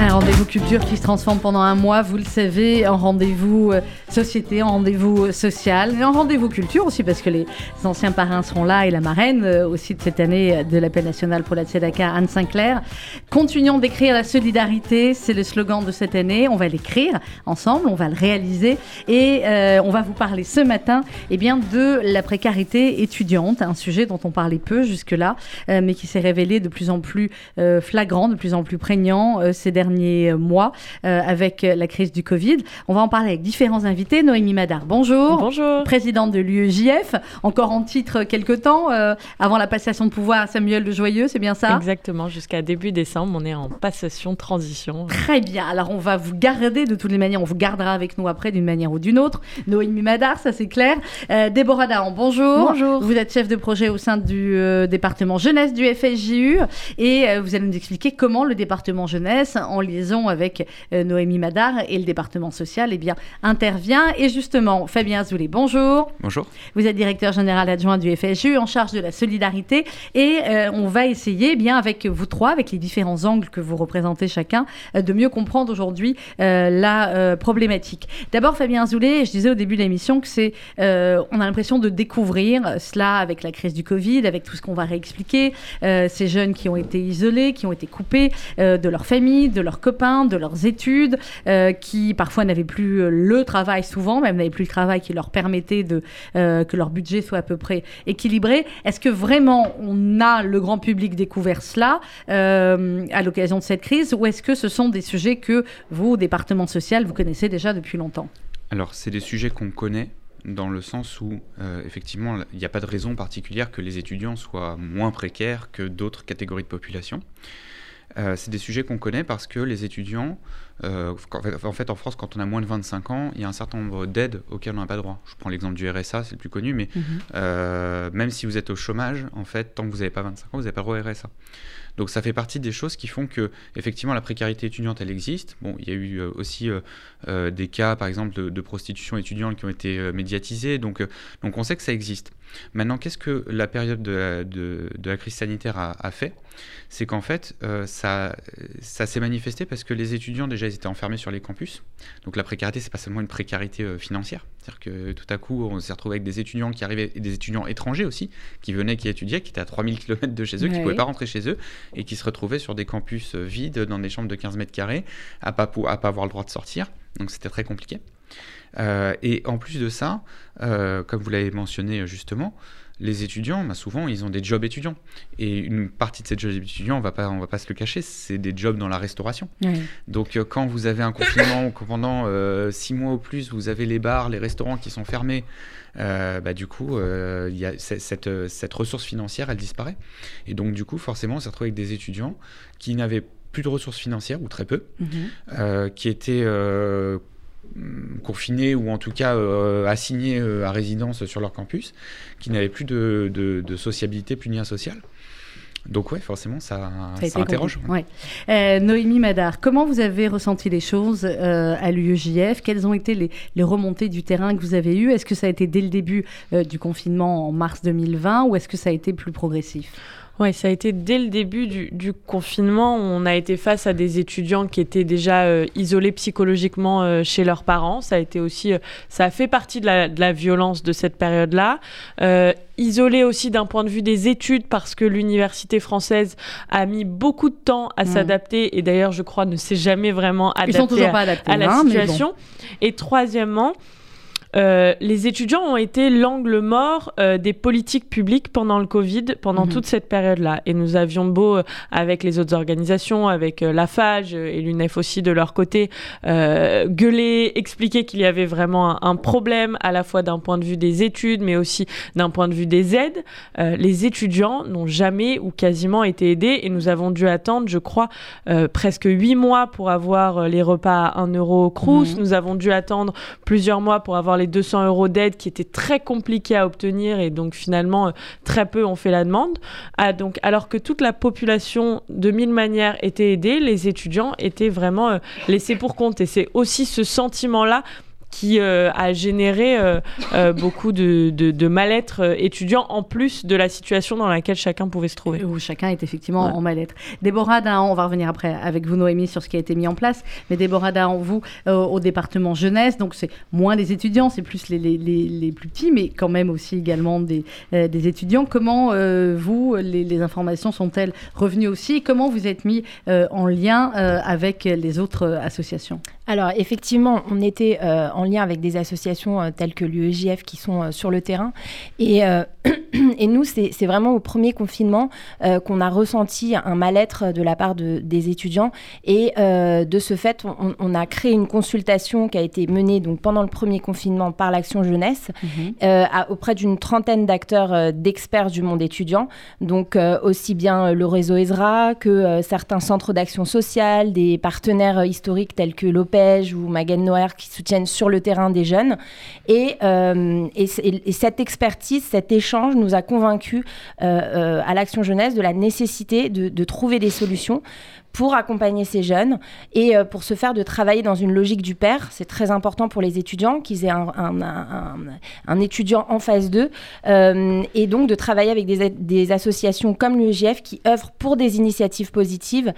Un rendez-vous culture qui se transforme pendant un mois, vous le savez, en rendez-vous euh, société, en rendez-vous euh, social, et en rendez-vous culture aussi, parce que les anciens parrains seront là et la marraine euh, aussi de cette année de l'appel national pour la Tzedaka, Anne Sinclair. Continuons d'écrire la solidarité, c'est le slogan de cette année. On va l'écrire ensemble, on va le réaliser, et on va vous parler ce matin eh bien, de la précarité étudiante, un sujet dont on parlait peu jusque-là, mais qui s'est révélé de plus en plus flagrant, de plus en plus prégnant ces derniers derniers mois euh, avec la crise du Covid. On va en parler avec différents invités. Noémie Madar, bonjour. Bonjour. Présidente de l'UEJF, encore en titre quelque temps, euh, avant la passation de pouvoir à Samuel de Joyeux, c'est bien ça? Exactement, jusqu'à début décembre, on est en passation transition. Très bien, alors on va vous garder de toutes les manières, on vous gardera avec nous après d'une manière ou d'une autre. Noémie Madar, ça c'est clair. Euh, Déborah Dahan, bonjour. Bonjour. Vous êtes chef de projet au sein du département jeunesse du FSJU et vous allez nous expliquer comment le département jeunesse, en en liaison avec euh, Noémie Madar et le département social, eh bien, intervient. Et justement, Fabien Azoulay, bonjour. Bonjour. Vous êtes directeur général adjoint du FSU en charge de la solidarité et euh, on va essayer, eh bien, avec vous trois, avec les différents angles que vous représentez chacun, euh, de mieux comprendre aujourd'hui la problématique. D'abord, Fabien Azoulay, je disais au début de l'émission que c'est, on a l'impression de découvrir cela avec la crise du Covid, avec tout ce qu'on va réexpliquer, ces jeunes qui ont été isolés, qui ont été coupés de leur famille, de leurs copains, de leurs études, euh, qui parfois n'avaient plus euh, le travail, souvent même n'avaient plus le travail qui leur permettait de, euh, que leur budget soit à peu près équilibré. Est-ce que vraiment on a le grand public découvert cela à l'occasion de cette crise ou est-ce que ce sont des sujets que vous, au département social, vous connaissez déjà depuis longtemps? Alors, c'est des sujets qu'on connaît dans le sens où, effectivement, il n'y a pas de raison particulière que les étudiants soient moins précaires que d'autres catégories de population. Euh, c'est des sujets qu'on connaît parce que les étudiants, euh, en, fait, en France, quand on a moins de 25 ans, il y a un certain nombre d'aides auxquelles on n'a pas droit. Je prends l'exemple du RSA, c'est le plus connu, mais mhm. euh, même si vous êtes au chômage, en fait, tant que vous n'avez pas 25 ans, vous n'avez pas droit au RSA. Donc ça fait partie des choses qui font que effectivement la précarité étudiante elle existe. Bon, il y a eu aussi des cas par exemple de, prostitution étudiante qui ont été médiatisés. Donc donc on sait que ça existe. Maintenant, qu'est-ce que la période de, la crise sanitaire a, fait? C'est qu'en fait, ça, ça s'est manifesté parce que les étudiants, déjà, ils étaient enfermés sur les campus. Donc la précarité, c'est pas seulement une précarité financière. C'est-à-dire que tout à coup, on s'est retrouvé avec des étudiants qui arrivaient, et des étudiants étrangers aussi, qui venaient, qui étudiaient, qui étaient à 3000 km de chez eux, qui ne pouvaient pas rentrer chez eux, et qui se retrouvaient sur des campus euh, vides, dans des chambres de 15 mètres carrés, à pas, à pas avoir le droit de sortir. Donc c'était très compliqué. Euh, et en plus de ça, euh, comme vous l'avez mentionné justement, les étudiants, bah, souvent, ils ont des jobs étudiants. Et une partie de ces jobs étudiants, on va pas, on va pas se le cacher, c'est des jobs dans la restauration. Donc, quand vous avez un confinement ou pendant six mois ou plus, vous avez les bars, les restaurants qui sont fermés, euh, bah, du coup, euh, y a cette, cette, ressource financière, elle disparaît. Et donc, du coup, forcément, on s'est retrouvé avec des étudiants qui n'avaient plus de ressources financières, ou très peu, mhm. euh, qui étaient confinés ou en tout cas assignés à résidence sur leur campus, qui n'avaient plus de, de, de sociabilité, plus de lien social. Donc oui, forcément, ça, ça, interroge. Euh, Noémie Madar, comment vous avez ressenti les choses euh, à l'UEJF Quelles ont été les, remontées du terrain que vous avez eues? Est-ce que ça a été dès le début euh, du confinement en mars 2020 ou est-ce que ça a été plus progressif? Oui, ça a été dès le début du, confinement. On a été face à des étudiants qui étaient déjà euh, isolés psychologiquement euh, chez leurs parents. Ça a été aussi, euh, ça a fait partie de la, violence de cette période-là. isolés aussi d'un point de vue des études parce que l'université française a mis beaucoup de temps à mmh. s'adapter et d'ailleurs, je crois, ne s'est jamais vraiment adapté à, la hein, situation. Et troisièmement, euh, les étudiants ont été l'angle mort euh, des politiques publiques pendant le Covid, pendant mhm. toute cette période-là. Et nous avions beau, euh, avec les autres organisations, avec la FAGE et l'UNEF aussi de leur côté, gueuler, expliquer qu'il y avait vraiment un, problème à la fois d'un point de vue des études, mais aussi d'un point de vue des aides. les étudiants n'ont jamais ou quasiment été aidés et nous avons dû attendre, je crois, presque huit mois pour avoir les repas à 1 euro Crous. Mhm. Nous avons dû attendre plusieurs mois pour avoir les 200 euros d'aide qui étaient très compliqués à obtenir et donc finalement euh, très peu ont fait la demande. Ah, donc, alors que toute la population de mille manières était aidée, les étudiants étaient vraiment euh, laissés pour compte. Et c'est aussi ce sentiment-là qui a généré beaucoup de, de, mal-être étudiant en plus de la situation dans laquelle chacun pouvait se trouver. Où chacun est effectivement en mal-être. Déborah Dahan, on va revenir après avec vous Noémie sur ce qui a été mis en place, mais Déborah Dahan, vous au département jeunesse, donc c'est moins des étudiants, c'est plus les, les, les, plus petits, mais quand même aussi également des, des étudiants. Comment vous, les, informations sont-elles revenues aussi? Comment vous êtes mis en lien avec les autres associations? Alors effectivement, on était euh, en lien avec des associations euh, telles que l'UEJF qui sont euh, sur le terrain. Et, et nous, c'est vraiment au premier confinement qu'on a ressenti un mal-être de la part de, des étudiants. Et de ce fait, on, a créé une consultation qui a été menée donc, pendant le premier confinement par l'Action Jeunesse mhm. auprès d'une trentaine d'acteurs, d'experts du monde étudiant. Donc aussi bien le réseau ESRA que certains centres d'action sociale, des partenaires historiques tels que l'OPE ou Magen Noir qui soutiennent sur le terrain des jeunes. Et, euh, et, cette expertise, cet échange nous a convaincus euh, euh, à l'Action Jeunesse de la nécessité de trouver des solutions pour accompagner ces jeunes et euh, pour se faire de travailler dans une logique du père. C'est très important pour les étudiants qu'ils aient un, un, étudiant en phase 2 euh, et donc de travailler avec des, des associations comme l'UEGF qui œuvrent pour des initiatives positives,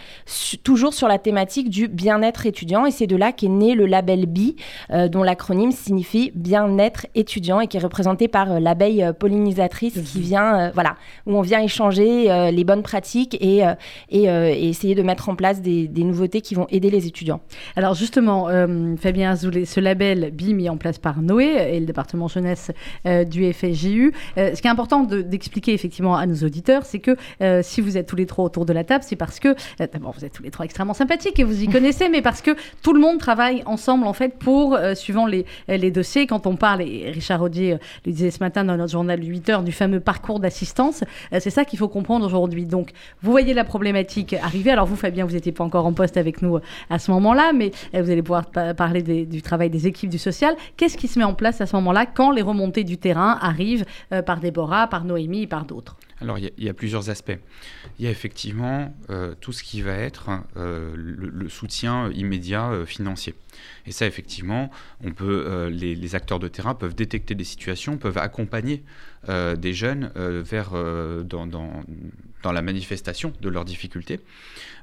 toujours sur la thématique du bien-être étudiant. Et c'est de là qu'est né le label BI, euh, dont l'acronyme signifie bien-être étudiant et qui est représenté par l'abeille pollinisatrice qui mmh. vient, voilà, où on vient échanger les bonnes pratiques et essayer de mettre en place des, nouveautés qui vont aider les étudiants. Alors justement, euh, Fabien Azoulay, ce label BI mis en place par Noé et le département jeunesse euh, du FSJU, euh, ce qui est important d'expliquer effectivement à nos auditeurs, c'est que si vous êtes tous les trois autour de la table, c'est parce que, d'abord vous êtes tous les trois extrêmement sympathiques et vous y connaissez, mais parce que tout le monde travaille ensemble en fait pour, suivant les, les dossiers, quand on parle, et Richard Audier le disait ce matin dans notre journal 8 heures, du fameux parcours d'assistance, c'est ça qu'il faut comprendre aujourd'hui. Donc vous voyez la problématique arriver, alors vous faites bien, vous n'étiez pas encore en poste avec nous euh, à ce moment-là, mais euh, vous allez pouvoir parler du travail des équipes du social. Qu'est-ce qui se met en place à ce moment-là quand les remontées du terrain arrivent euh, par Déborah, par Noémie et par d'autres? Alors, il y, a plusieurs aspects. Il y a effectivement tout ce qui va être le, soutien immédiat financier. Et ça, effectivement, on peut, les, acteurs de terrain peuvent détecter des situations, peuvent accompagner des jeunes vers, dans, la manifestation de leurs difficultés.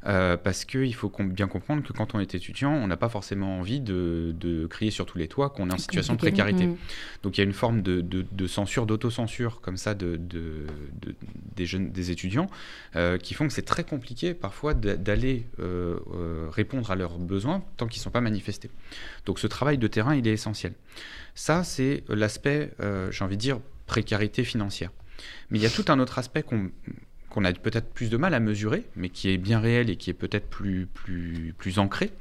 Euh, parce qu'il faut bien comprendre que quand on est étudiant, on n'a pas forcément envie de, crier sur tous les toits qu'on est en situation de précarité. Mm. Donc il y a une forme de, censure, d'autocensure comme ça de, des, jeunes, des étudiants euh, qui font que c'est très compliqué parfois d'aller euh, répondre à leurs besoins tant qu'ils ne sont pas manifestés. Donc ce travail de terrain, il est essentiel. Ça, c'est l'aspect, j'ai envie de dire, précarité financière. Mais il y a tout un autre aspect qu'on qu'on a peut-être plus de mal à mesurer, mais qui est bien réel et qui est peut-être plus, plus, plus ancré,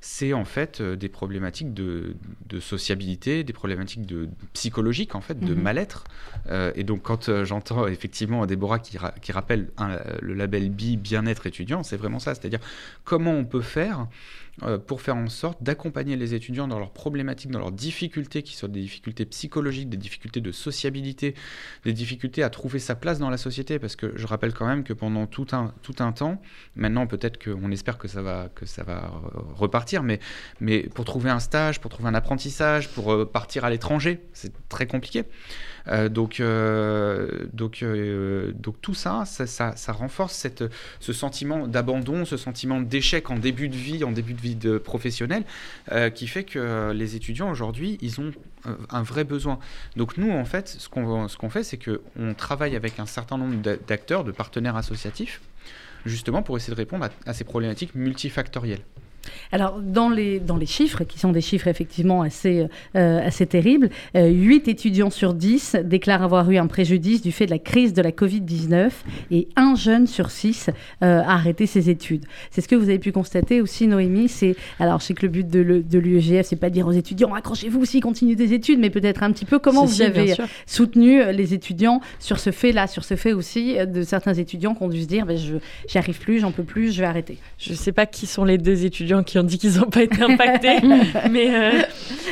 c'est en fait euh, des problématiques de, sociabilité, des problématiques de, psychologiques, en fait, de mhm. mal-être. Euh, et donc, quand euh, j'entends effectivement Déborah qui, qui rappelle le label BI, bien-être étudiant, c'est vraiment ça. C'est-à-dire comment on peut faire pour faire en sorte d'accompagner les étudiants dans leurs problématiques, dans leurs difficultés, qui sont des difficultés psychologiques, des difficultés de sociabilité, des difficultés à trouver sa place dans la société. Parce que je rappelle quand même que pendant tout un, tout un temps, maintenant peut-être qu'on espère que ça va, que ça va repartir, mais, mais pour trouver un stage, pour trouver un apprentissage, pour euh, partir à l'étranger, c'est très compliqué. Euh, donc, euh, donc, euh, donc tout ça ça, renforce cette, ce sentiment d'abandon, ce sentiment d'échec en début de vie, en début de vie de professionnel, qui fait que les étudiants aujourd'hui, ils ont un vrai besoin. Donc nous, en fait, ce qu'on ce qu'on fait, c'est qu'on travaille avec un certain nombre d'acteurs, de partenaires associatifs, justement pour essayer de répondre à ces problématiques multifactorielles. Alors, dans les, dans les chiffres, qui sont des chiffres effectivement assez, euh, assez terribles, 8 euh, étudiants sur 10 déclarent avoir eu un préjudice du fait de la crise de la Covid-19 et un jeune sur 6 euh, a arrêté ses études. C'est ce que vous avez pu constater aussi, Noémie. C'est, alors, je sais que le but de, l'UEGF, c'est pas de dire aux étudiants accrochez-vous aussi, continuez des études, mais peut-être un petit peu comment vous avez soutenu les étudiants sur ce fait-là, sur ce fait aussi de certains étudiants qui ont dû se dire ben, je, j'y arrive plus, j'en peux plus, je vais arrêter. Je ne sais pas qui sont les deux étudiants qui ont dit qu'ils n'ont pas été impactés. mais, euh,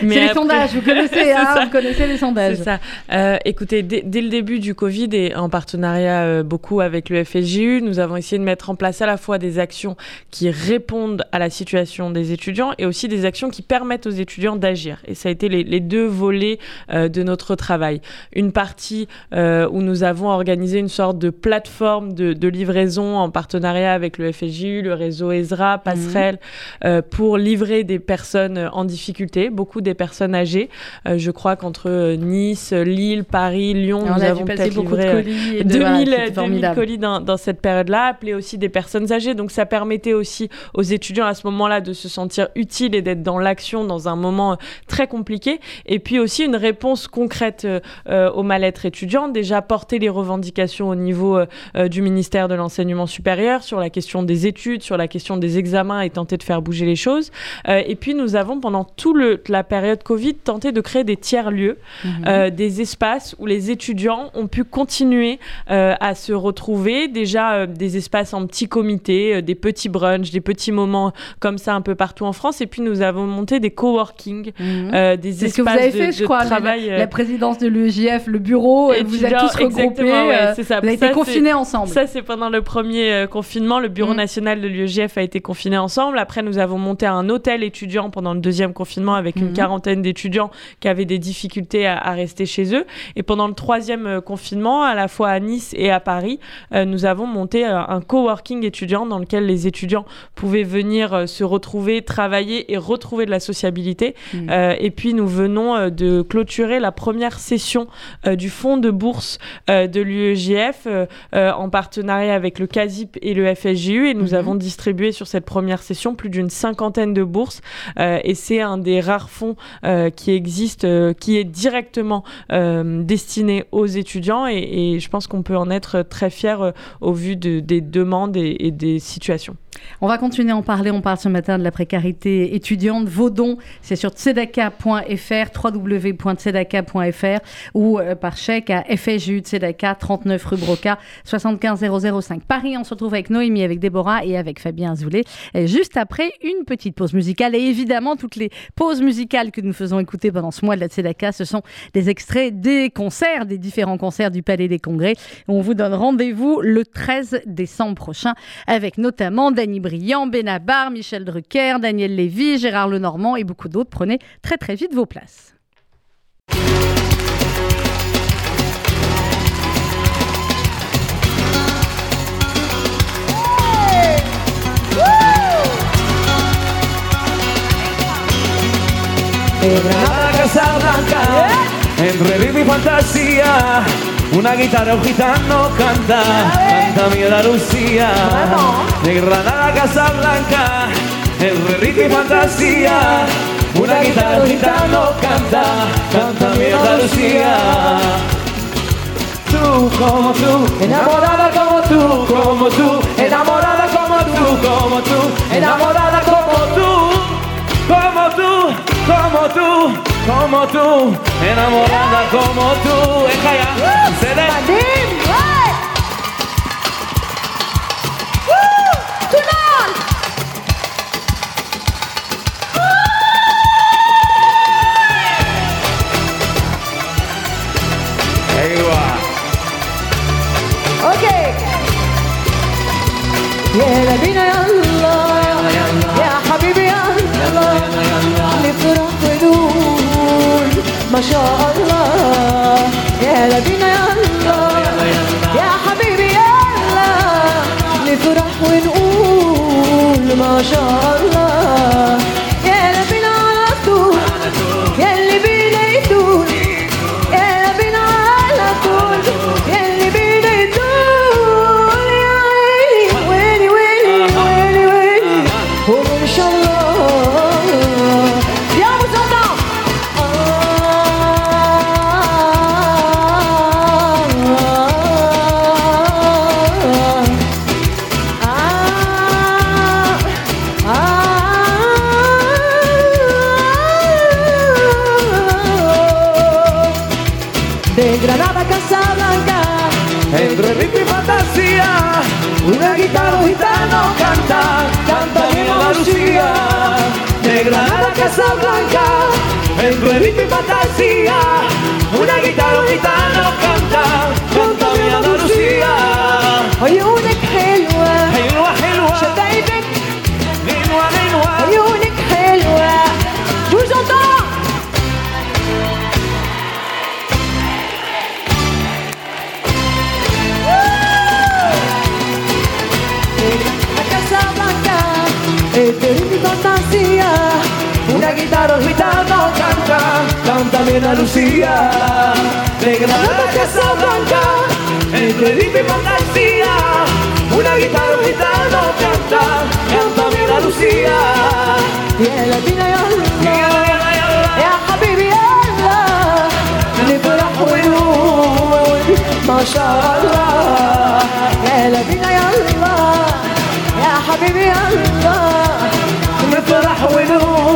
mais c'est les sondages, vous connaissez, hein, vous connaissez les sondages. C'est ça. Euh, écoutez, dès, le début du Covid et en partenariat euh, beaucoup avec le FSJU, nous avons essayé de mettre en place à la fois des actions qui répondent à la situation des étudiants et aussi des actions qui permettent aux étudiants d'agir. Et ça a été les, les deux volets de notre travail. Une partie où nous avons organisé une sorte de plateforme de, de livraison en partenariat avec le FSJU, le réseau ESRA, Passerelle, mhm. euh, pour livrer des personnes en difficulté, beaucoup des personnes âgées. Euh, je crois qu'entre Nice, Lille, Paris, Lyon, nous avons peut-être livré 2000, colis dans, dans cette période-là, appelé aussi des personnes âgées. Donc ça permettait aussi aux étudiants à ce moment-là de se sentir utiles et d'être dans l'action dans un moment très compliqué. Et puis aussi une réponse concrète euh, au mal-être étudiant, déjà porter les revendications au niveau du ministère de l'enseignement supérieur sur la question des études, sur la question des examens et tenter de faire bouger les choses. Euh, et puis nous avons pendant toute la période Covid tenté de créer des tiers-lieux, mhm. euh, des espaces où les étudiants ont pu continuer euh, à se retrouver, déjà des espaces en petits comités, des petits brunchs, des petits moments comme ça un peu partout en France. Et puis nous avons monté des coworking, mhm. des espaces ce que vous avez fait, de, je crois, travail. La, présidence de l'UEJF, le bureau, et vous êtes tous regroupés, c'est ça. vous avez été confinés ensemble. Ça, c'est pendant le premier confinement. Le bureau mhm. national de l'UEJF a été confiné ensemble. Après, nous avons monté un hôtel étudiant pendant le deuxième confinement avec une mhm. quarantaine d'étudiants qui avaient des difficultés à, rester chez eux. Et pendant le troisième euh, confinement, à la fois à Nice et à Paris, euh, nous avons monté euh, un coworking étudiant dans lequel les étudiants pouvaient venir se retrouver, travailler et retrouver de la sociabilité. Mhm. et puis, nous venons de clôturer la première session du fonds de bourse de l'UEJF en partenariat avec le CASIP et le FSJU. Et nous mhm. avons distribué sur cette première session plus d'une cinquantaine de bourses euh, et c'est un des rares fonds euh, qui existe, euh, qui est directement destiné aux étudiants et, je pense qu'on peut en être très fier au vu des demandes et des situations. On va continuer à en parler. On parle ce matin de la précarité étudiante. Vos dons, c'est sur tzedaka.fr, www.tzedaka.fr ou par chèque à FSJU Tzedaka, 39 rue Broca, 75 005. Paris, on se retrouve avec Noémie, avec Déborah et avec Fabien Azoulay. juste après une petite pause musicale. Et évidemment, toutes les pauses musicales que nous faisons écouter pendant ce mois de la Tzedaka, ce sont des extraits des concerts, des différents concerts du Palais des Congrès. On vous donne rendez-vous le 13 décembre prochain avec notamment Dany Briand, Benabar, Michel Drucker, Daniel Lévy, Gérard Lenormand et beaucoup d'autres. Prenez très très vite vos places. Una guitarra un gitano canta, canta mi Andalucía. De Granada a Casablanca, el ritmo y fantasía. Una guitarra un gitano canta, canta mi Andalucía. Tú como tú, enamorada como tú, como tú, enamorada como tú, como tú, enamorada como tú como tú, enamorada como tú. Eja ya, se ما شاء الله. يا لبينا يلا يا حبيبي يلا نفرح ونقول ما شاء الله. En tu y fantasía, una guitarra un canta, canta mi Andalucía. Oye, una helwa, hay una helwa, je t'aime, minua, minua, oye, una helwa, je vous entends. Casablanca, el perú y fantasía, una guitarra un cántame la Lucía, de Granada a Casablanca, en Lipa y Fantasía, una guitarra gitano canta, cántame la Lucía. يا لبينا يلا يا حبيبي يلا نفرح ونقول ما شاء الله يا لبينا يلا يا حبيبي يلا نفرح ونقول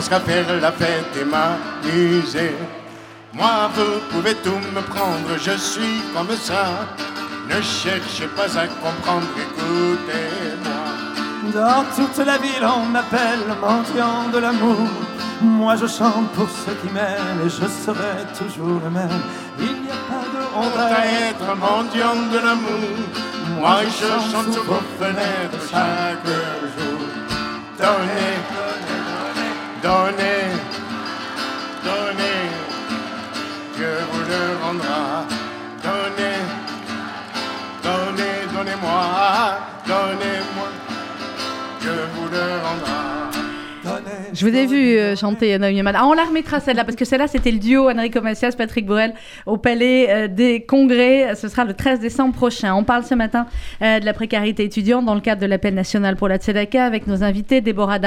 pense qu'à faire la fête et m'amuser. Moi, vous pouvez tout me prendre, je suis comme ça. Ne cherchez pas à comprendre, écoutez-moi. Dans toute la ville, on m'appelle mendiant de l'amour. Moi, je chante pour ceux qui m'aiment et je serai toujours le même. Il n'y a pas de honte à être mendiant de l'amour. Moi, je chante sur vos fenêtres chaque jour. Donnez, donnez, donnez, Dieu vous le rendra. Donnez, donnez, donnez-moi, donnez-moi, Dieu vous le rendra. Je vous ai vu euh, chanter Naomi Yamal. Ah, on la remettra celle-là parce que celle-là c'était le duo Enrico Macias, Patrick Borel au Palais euh, des Congrès. Ce sera le 13 décembre prochain. On parle ce matin euh, de la précarité étudiante dans le cadre de l'appel national pour la Tzedaka avec nos invités Déborah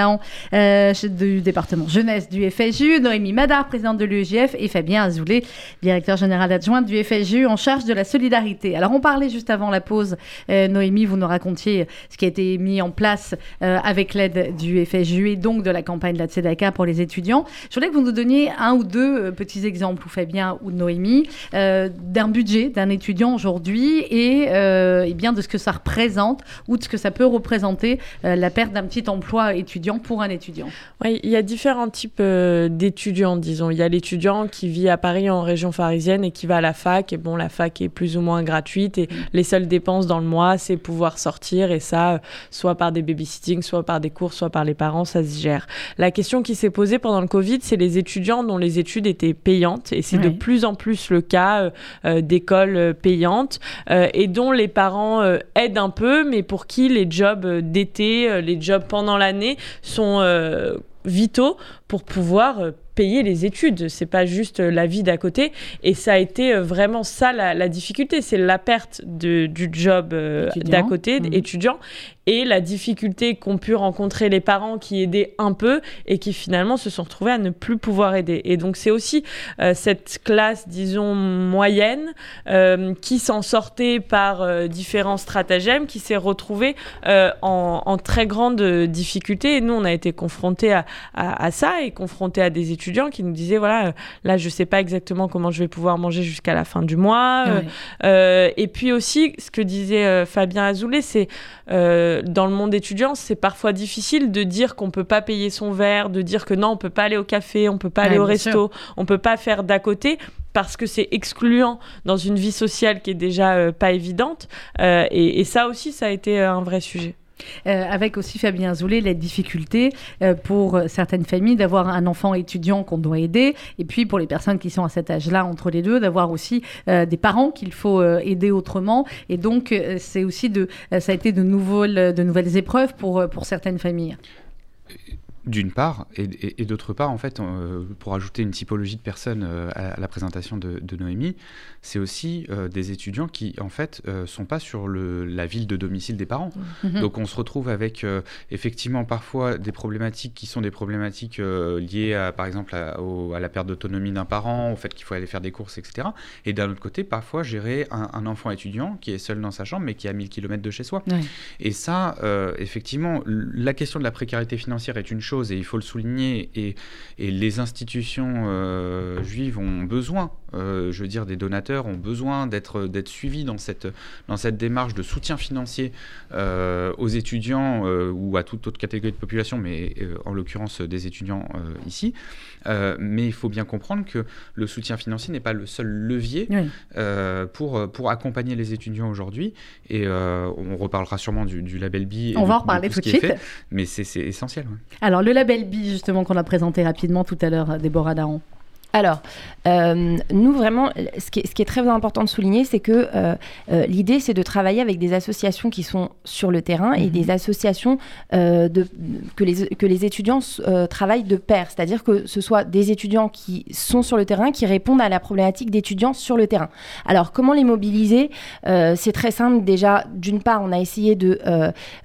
euh, du département jeunesse du FSU, Noémie Madar, présidente de l'UEJF et Fabien Azoulay, directeur général adjoint du FSU en charge de la solidarité. Alors on parlait juste avant la pause, Noémie, vous nous racontiez ce qui a été mis en place avec l'aide du FSU et donc de la campagne de la Tzedaka pour les étudiants. Je voulais que vous nous donniez un ou deux euh, petits exemples, ou Fabien ou Noémie, euh, d'un budget d'un étudiant aujourd'hui et, euh, et bien de ce que ça représente ou de ce que ça peut représenter euh, la perte d'un petit emploi étudiant pour un étudiant. Oui, il y a différents types d'étudiants, disons. Il y a l'étudiant qui vit à Paris en région parisienne et qui va à la fac. Et bon, la fac est plus ou moins gratuite et les seules dépenses dans le mois, c'est pouvoir sortir. Et ça, soit par des babysitting, soit par des cours, soit par les parents, ça se gère. La question qui s'est posée pendant le Covid, c'est les étudiants dont les études étaient payantes. Et c'est de plus en plus le cas euh, euh, d'écoles euh, payantes euh, et dont les parents euh, aident un peu, mais pour qui les jobs d'été, les jobs pendant l'année sont vitaux pour pouvoir payer les études. C'est pas juste la vie d'à côté. Et ça a été vraiment ça la, la difficulté. C'est la perte de, du job euh, d'à côté, Mhm. étudiant, et la difficulté qu'ont pu rencontrer les parents qui aidaient un peu et qui finalement se sont retrouvés à ne plus pouvoir aider. Et donc c'est aussi euh, cette classe, disons, moyenne euh, qui s'en sortait par euh, différents stratagèmes, qui s'est retrouvée en, en très grande difficulté. Et nous, on a été confrontés à, à, à ça et confrontés à des étudiants qui nous disaient, voilà, là, je sais pas exactement comment je vais pouvoir manger jusqu'à la fin du mois. Ouais. et puis aussi, ce que disait Fabien Azoulay, c'est euh, dans le monde étudiant, c'est parfois difficile de dire qu'on peut pas payer son verre, de dire que non, on peut pas aller au café, on peut pas Ouais, aller au resto, on peut pas faire d'à côté parce que c'est excluant dans une vie sociale qui est déjà euh, pas évidente. Euh, et, et ça aussi, ça a été euh, un vrai sujet. Euh, avec aussi Fabien Zoulé la difficulté euh, pour certaines familles d'avoir un enfant étudiant qu'on doit aider, et puis pour les personnes qui sont à cet âge-là, entre les deux, d'avoir aussi euh, des parents qu'il faut aider autrement. Et donc, c'est aussi de, ça a été de, nouvelles, de nouvelles épreuves pour, pour certaines familles. D'une part, et, et- et d'autre part, en fait, euh, pour ajouter une typologie de personnes euh, à, à la présentation de, de Noémie, c'est aussi euh, des étudiants qui, en fait, sont pas sur le, la ville de domicile des parents. Mhm. Donc on se retrouve avec effectivement parfois des problématiques qui sont des problématiques liées à, par exemple à, au- à la perte d'autonomie d'un parent, au fait qu'il faut aller faire des courses, etc. Et d'un autre côté, parfois gérer un, un enfant étudiant qui est seul dans sa chambre mais qui est à 1000 km de chez soi. Et ça, effectivement, la question de la précarité financière est une chose et il faut le souligner. Et, et les institutions euh, juives ont besoin, euh, je veux dire, des donateurs ont besoin d'être suivis dans cette, dans cette démarche de soutien financier euh, aux étudiants ou à toute autre catégorie de population, mais en l'occurrence des étudiants ici. Mais il faut bien comprendre que le soutien financier n'est pas le seul levier Oui. pour, pour accompagner les étudiants aujourd'hui. Et on reparlera sûrement du, du label B. et On va en reparler tout de suite. fait, mais c'est c'est essentiel. ouais. Alors, le label B, justement, qu'on a présenté rapidement tout à l'heure, euh, Déborah Daron. Alors, euh, nous vraiment, ce qui, est, ce qui est très important de souligner, c'est que euh, euh, l'idée, c'est de travailler avec des associations qui sont sur le terrain et Mhm. des associations de, que, les, que les étudiants travaillent de pair, c'est-à-dire que ce soit des étudiants qui sont sur le terrain, qui répondent à la problématique d'étudiants sur le terrain. Alors, comment les mobiliser? C'est très simple. Déjà, d'une part, on a essayé de,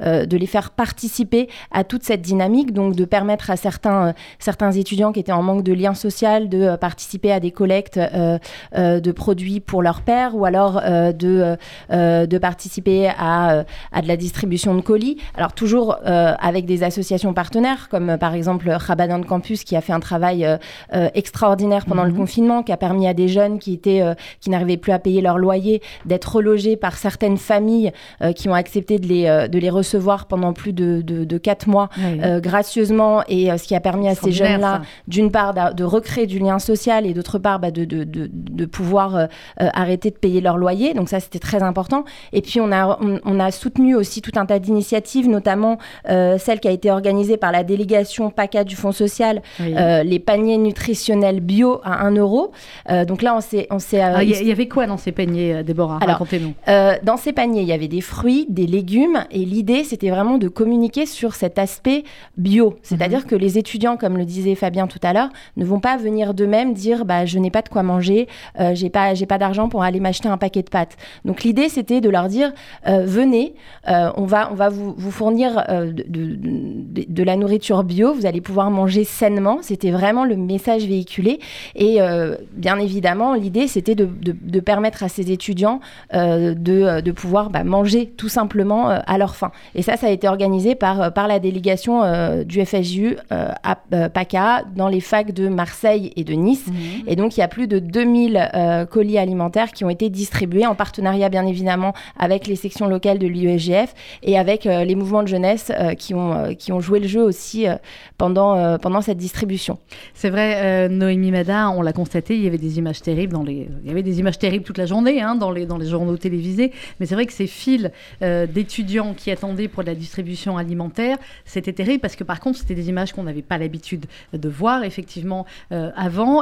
de les faire participer à toute cette dynamique, donc de permettre à certains, certains étudiants qui étaient en manque de lien social de participer à des collectes euh, euh, de produits pour leur père ou alors euh, de, de participer à, à de la distribution de colis. Alors toujours avec des associations partenaires comme par exemple Rabadan Campus qui a fait un travail extraordinaire pendant le Mhm. confinement, qui a permis à des jeunes qui étaient qui n'arrivaient plus à payer leur loyer d'être relogés par certaines familles qui ont accepté de les, de les recevoir pendant plus de, de, de quatre mois gracieusement et ce qui a permis à ces jeunes-là d'une part de recréer du lien et d'autre part bah, de, de, de, de pouvoir euh, euh, arrêter de payer leur loyer. Donc ça, c'était très important. Et puis, on a, on, on a soutenu aussi tout un tas d'initiatives, notamment euh, celle qui a été organisée par la délégation PACA du Fonds social, Oui. les paniers nutritionnels bio à 1 euro. Donc là, on s'est... Ah, Il y, a- il y avait quoi dans ces paniers, Déborah? Alors, Racontez-nous. dans ces paniers, il y avait des fruits, des légumes, et l'idée, c'était vraiment de communiquer sur cet aspect bio. C'est-à-dire que les étudiants, comme le disait Fabien tout à l'heure, ne vont pas venir d'eux-mêmes dire bah, je n'ai pas de quoi manger, euh, j'ai pas, pas d'argent pour aller m'acheter un paquet de pâtes. Donc l'idée, c'était de leur dire euh, venez, euh, on va, on va vous, vous fournir euh, de, de- la nourriture bio, vous allez pouvoir manger sainement. C'était vraiment le message véhiculé. Et bien évidemment, l'idée, c'était de, de- permettre à ces étudiants de, pouvoir bah, manger tout simplement à leur faim. Et ça, ça a été organisé par, par la délégation du euh, à PACA dans les facs de Marseille et de Nice. Et donc, il y a plus de 2000 euh, colis alimentaires qui ont été distribués en partenariat, bien évidemment, avec les sections locales de l'UEGF et avec euh, les mouvements de jeunesse euh, qui, ont, qui ont joué le jeu aussi pendant, pendant cette distribution. C'est vrai, Noémie Mada, on l'a constaté, il y avait des images terribles dans les, il y avait des images terribles toute la journée hein, dans les dans les journaux télévisés. Mais c'est vrai que ces files d'étudiants qui attendaient pour de la distribution alimentaire, c'était terrible parce que par contre c'était des images qu'on n'avait pas l'habitude de voir effectivement euh,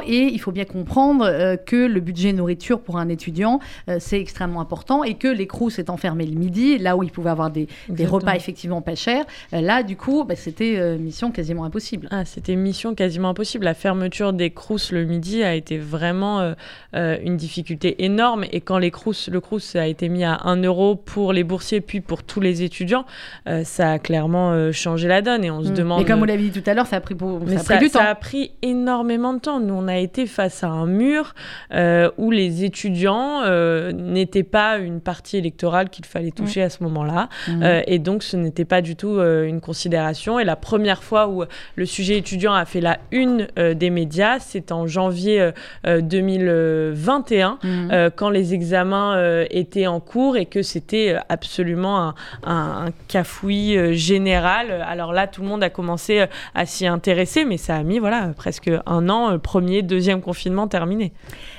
Et il faut bien comprendre euh, que le budget nourriture pour un étudiant euh, c'est extrêmement important et que les crous étant fermés le midi, là où ils pouvaient avoir des, repas effectivement pas chers, euh, là du coup bah, c'était mission quasiment impossible. Ah, c'était mission quasiment impossible. La fermeture des crous le midi a été vraiment une difficulté énorme. Et quand les crous, le crous a été mis à 1 euro pour les boursiers, puis pour tous les étudiants, euh, ça a clairement euh, changé la donne. Et on se Mm. demande. Et comme vous l'avez dit tout à l'heure, ça a pris, pour, ça a pris du temps. ça a pris énormément de temps. Nous, on a été face à un mur euh, où les étudiants euh, n'étaient pas une partie électorale qu'il fallait toucher à ce moment-là. Mhm. Euh, et donc, ce n'était pas du tout une considération. Et la première fois où le sujet étudiant a fait la une des médias, c'est en janvier euh, euh, 2021, Mhm. quand les examens étaient en cours et que c'était absolument un, un- un cafouillis général. Alors là, tout le monde a commencé à s'y intéresser, mais ça a mis voilà presque un an. Premier, deuxième confinement terminé.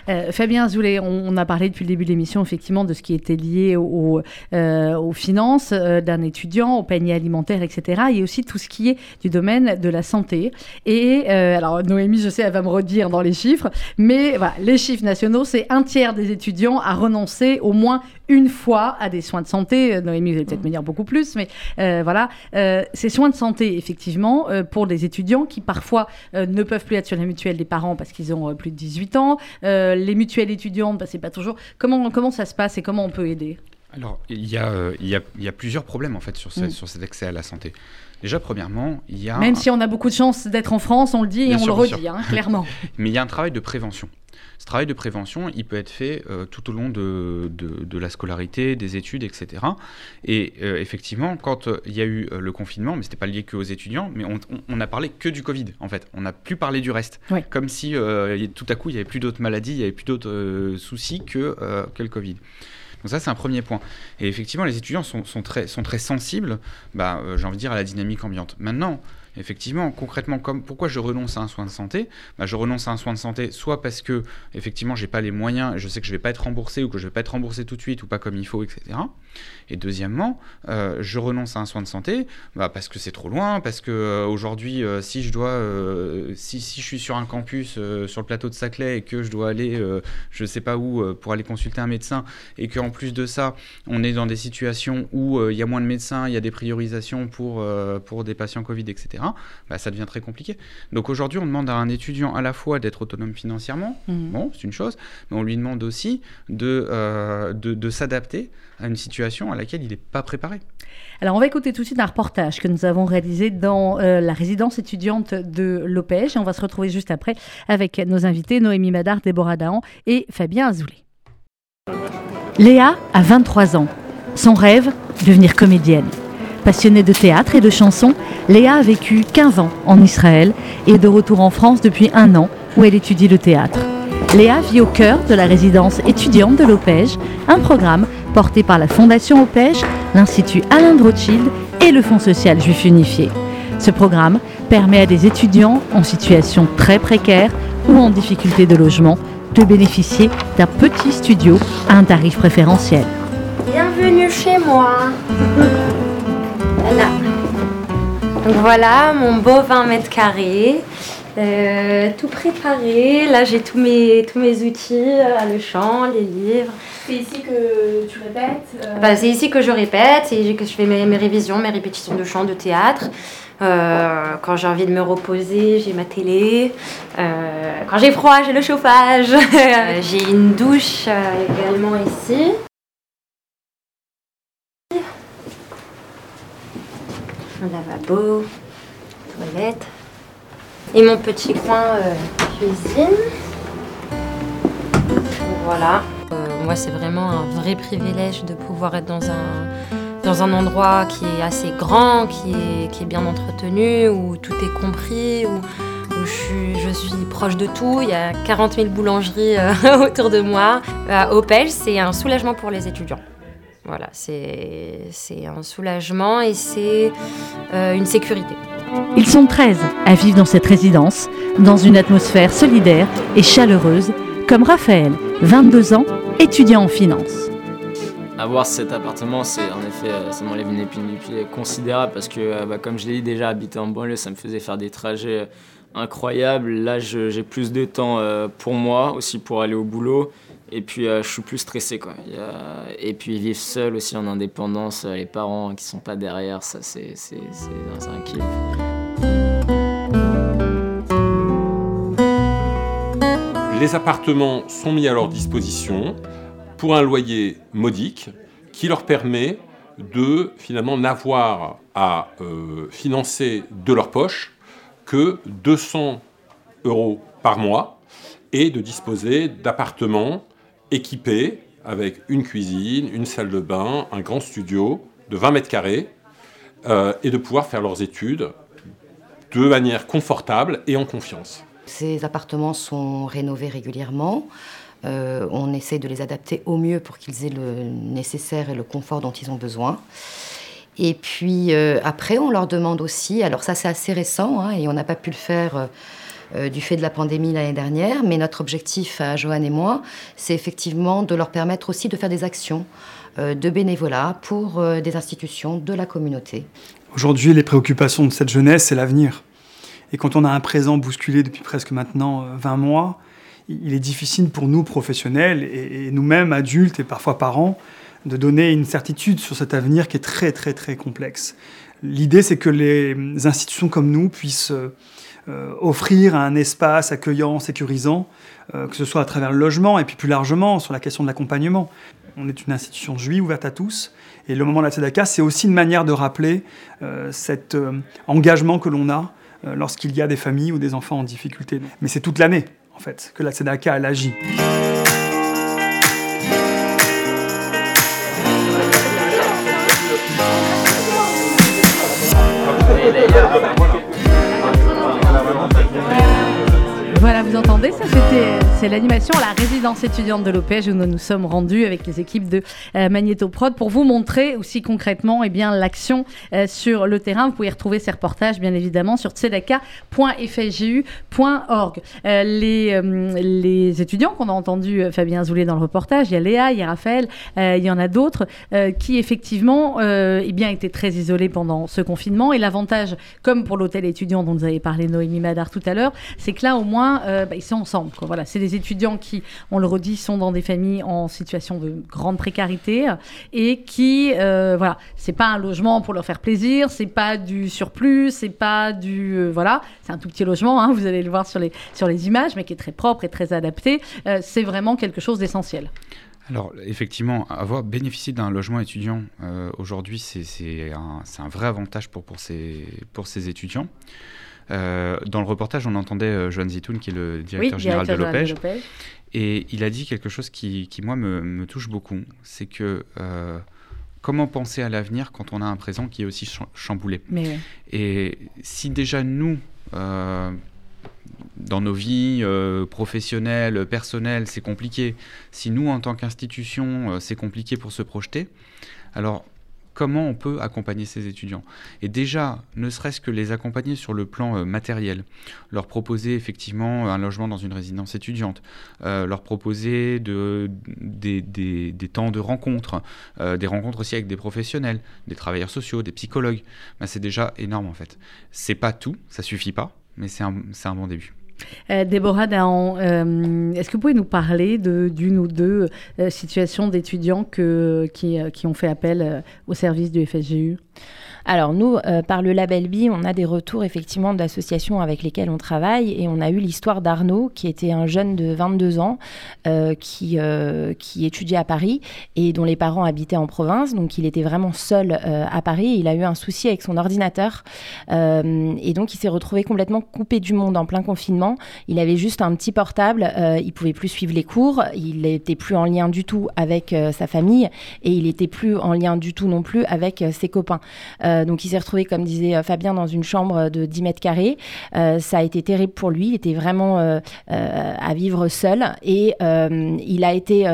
Euh, Fabien Azoulay, on, a parlé depuis le début de l'émission effectivement de ce qui était lié euh, aux finances euh, d'un étudiant, au panier alimentaire, etc. Et aussi tout ce qui est du domaine de la santé. Et alors Noémie, je sais, elle va me redire dans les chiffres, mais les chiffres nationaux, c'est un tiers des étudiants à renoncer au moins une fois à des soins de santé. Euh, Noémie, vous allez peut-être me dire beaucoup plus, mais euh, voilà, Euh, ces soins de santé, effectivement, euh, pour des étudiants qui parfois ne peuvent plus être sur la mutuelle des parents parce qu'ils ont plus de 18 ans, les mutuelles étudiantes, bah, c'est pas toujours. Comment, comment ça se passe et comment on peut aider? Alors, il y, a, euh, il, y a, il y a plusieurs problèmes en fait sur, ce- Mm. sur cet accès à la santé. Déjà, premièrement, il y a, Même si on a beaucoup de chance d'être en France, on le dit et Bien on sûr, le redit, hein, clairement. mais il y a un travail de prévention. Ce travail de prévention, il peut être fait euh, tout au long de, de- de la scolarité, des études, etc. Et euh, effectivement, quand euh, il y a eu le confinement, mais c'était pas lié que aux étudiants, mais on, on- on a parlé que du Covid, en fait. On n'a plus parlé du reste. Comme si tout à coup, il n'y avait plus d'autres maladies, il n'y avait plus d'autres soucis que, que le Covid. Donc ça, c'est un premier point. Et effectivement, les étudiants sont, sont très, sont très sensibles, bah, euh, j'ai envie de dire, à la dynamique ambiante. Maintenant, effectivement, concrètement, pourquoi je renonce à un soin de santé? Bah, Je renonce à un soin de santé soit parce que, effectivement, j'ai pas les moyens, et je sais que je vais pas être remboursé ou que je vais pas être remboursé tout de suite ou pas comme il faut, etc. Et deuxièmement, euh, je renonce à un soin de santé bah, parce que c'est trop loin, parce que euh, aujourd'hui, euh, si je dois, si, si je suis sur un campus sur le plateau de Saclay et que je dois aller, je sais pas où, pour aller consulter un médecin, et qu'en plus de ça, on est dans des situations où il y a moins de médecins, il y a des priorisations pour, pour des patients Covid, etc., bah, ça devient très compliqué. Donc aujourd'hui, on demande à un étudiant à la fois d'être autonome financièrement, Mhm. bon, c'est une chose, mais on lui demande aussi de, de, de s'adapter à une situation à laquelle il n'est pas préparé. Alors, on va écouter tout de suite un reportage que nous avons réalisé dans euh, la résidence étudiante de l'Opège. Et on va se retrouver juste après avec nos invités Noémie Madard, Déborah Dahan et Fabien Azoulay. Léa a 23 ans. Son rêve, devenir comédienne. Passionnée de théâtre et de chansons, Léa a vécu 15 ans en Israël et est de retour en France depuis un an où elle étudie le théâtre. Léa vit au cœur de la résidence étudiante de l'Opège, un programme porté par la Fondation Opège, l'Institut Alain de Rothschild et le Fonds social juif unifié. Ce programme permet à des étudiants en situation très précaire ou en difficulté de logement de bénéficier d'un petit studio à un tarif préférentiel. Bienvenue chez moi. voilà mon beau 20 mètres carrés. Euh, tout préparé. Là, j'ai tous mes, tous mes outils, euh, le chant, les livres. C'est ici que tu répètes Bah, c'est ici que je répète et que je fais mes, mes révisions, mes répétitions de chant, de théâtre. Euh, quand j'ai envie de me reposer, j'ai ma télé. Euh, quand j'ai froid, j'ai le chauffage. Euh, j'ai une douche euh, également ici. Un lavabo, toilette. Et mon petit coin euh, cuisine. Voilà. Euh, moi, c'est vraiment un vrai privilège de pouvoir être dans un, dans un endroit qui est assez grand, qui est, qui est bien entretenu, où tout est compris, où, je, suis, proche de tout. Il y a 40 000 boulangeries euh, autour de moi. Euh, Opel, c'est un soulagement pour les étudiants. Voilà, c'est un soulagement et c'est une sécurité. Ils sont 13 à vivre dans cette résidence, dans une atmosphère solidaire et chaleureuse, comme Raphaël, 22 ans, étudiant en finance. Avoir cet appartement, c'est en effet, euh, ça m'enlève une épine du pied considérable parce que, euh, bah, comme je l'ai dit déjà, habiter en banlieue, ça me faisait faire des trajets euh, incroyables. Là, j'ai plus de temps pour moi, aussi pour aller au boulot. Et puis, euh, je suis plus stressé, quoi. Y a- Et puis, vivre seul aussi en indépendance, euh, les parents qui sont pas derrière, ça, c'est un kiff. Les appartements sont mis à leur disposition pour un loyer modique qui leur permet de finalement n'avoir à euh, financer de leur poche que 200 euros par mois et de disposer d'appartements équipés avec une cuisine, une salle de bain, un grand studio de 20 mètres carrés euh, et de pouvoir faire leurs études de manière confortable et en confiance. Ces appartements sont rénovés régulièrement. Euh, on essaie de les adapter au mieux pour qu'ils aient le nécessaire et le confort dont ils ont besoin. Et puis euh, après, on leur demande aussi, alors ça c'est assez récent hein, et on n'a pas pu le faire du fait de la pandémie l'année dernière. Mais notre objectif à Joanne et moi, c'est effectivement de leur permettre aussi de faire des actions euh, de bénévolat pour euh, des institutions de la communauté. Aujourd'hui, les préoccupations de cette jeunesse, c'est l'avenir. Et quand on a un présent bousculé depuis presque maintenant 20 mois, il est difficile pour nous, professionnels, et, nous-mêmes, adultes et parfois parents, de donner une certitude sur cet avenir qui est très très très complexe. L'idée, c'est que les institutions comme nous puissent euh, offrir un espace accueillant, sécurisant, euh, que ce soit à travers le logement et puis plus largement sur la question de l'accompagnement. On est une institution juive ouverte à tous. Et le moment de la Tzedaka, c'est aussi une manière de rappeler euh, cet engagement que l'on a lorsqu'il y a des familles ou des enfants en difficulté. Mais c'est toute l'année, en fait, que la Tzedaka, agit. Vous entendez, ça c'était c'est l'animation à la résidence étudiante de l'OPEJ où nous nous sommes rendus avec les équipes de euh, Magnétoprod pour vous montrer aussi concrètement eh bien l'action euh, sur le terrain. Vous pouvez retrouver ces reportages bien évidemment sur tzedaka.fju.org. Euh, les, euh, les étudiants qu'on a entendu Fabien Zoulé dans le reportage, il y a Léa, il y a Raphaël, il y en a d'autres qui effectivement eh bien étaient très isolés pendant ce confinement et l'avantage comme pour l'hôtel étudiant dont vous avez parlé Noémie Madar tout à l'heure, c'est que là au moins euh, bah, ils sont ensemble. Voilà, c'est des étudiants qui, on le redit, sont dans des familles en situation de grande précarité et qui, euh, voilà, c'est pas un logement pour leur faire plaisir, c'est pas du surplus, c'est pas du, euh, voilà, c'est un tout petit logement, hein, vous allez le voir sur les sur les images, mais qui est très propre et très adapté. c'est vraiment quelque chose d'essentiel. Alors effectivement, avoir bénéficié d'un logement étudiant aujourd'hui, c'est un, un, vrai avantage pour, pour, ces, pour ces étudiants. Euh, dans le reportage, on entendait euh, Johan Zitoun, qui est le directeur général de l'OPEJ. Et il a dit quelque chose qui, qui moi, me, me, touche beaucoup. C'est que euh, comment penser à l'avenir quand on a un présent qui est aussi chamboulé? Mais... Et si déjà nous, dans nos vies professionnelles, personnelles, c'est compliqué, si nous, en tant qu'institution, c'est compliqué pour se projeter, alors comment on peut accompagner ces étudiants. Et déjà, ne serait-ce que les accompagner sur le plan euh, matériel, leur proposer effectivement un logement dans une résidence étudiante, euh, leur proposer de, des, temps de rencontres, euh, des rencontres aussi avec des professionnels, des travailleurs sociaux, des psychologues, ben, c'est déjà énorme en fait. C'est pas tout, ça suffit pas, mais c'est un bon début. Euh, Déborah Dahan, euh, est-ce que vous pouvez nous parler d'une ou deux euh, situations d'étudiants qui, qui, ont fait appel au service du FSGU alors nous, euh, par le label B, on a des retours effectivement d'associations avec lesquelles on travaille et on a eu l'histoire d'Arnaud, qui était un jeune de 22 ans euh, qui, euh, qui étudiait à Paris et dont les parents habitaient en province. Donc il était vraiment seul à Paris. Il a eu un souci avec son ordinateur et donc il s'est retrouvé complètement coupé du monde en plein confinement. Il avait juste un petit portable, il pouvait plus suivre les cours, il n'était plus en lien du tout avec sa famille et il n'était plus en lien du tout non plus avec ses copains. Euh, donc il s'est retrouvé, comme disait euh, Fabien, dans une chambre de 10 mètres carrés. Euh, ça a été terrible pour lui. Il était vraiment à vivre seul et il a été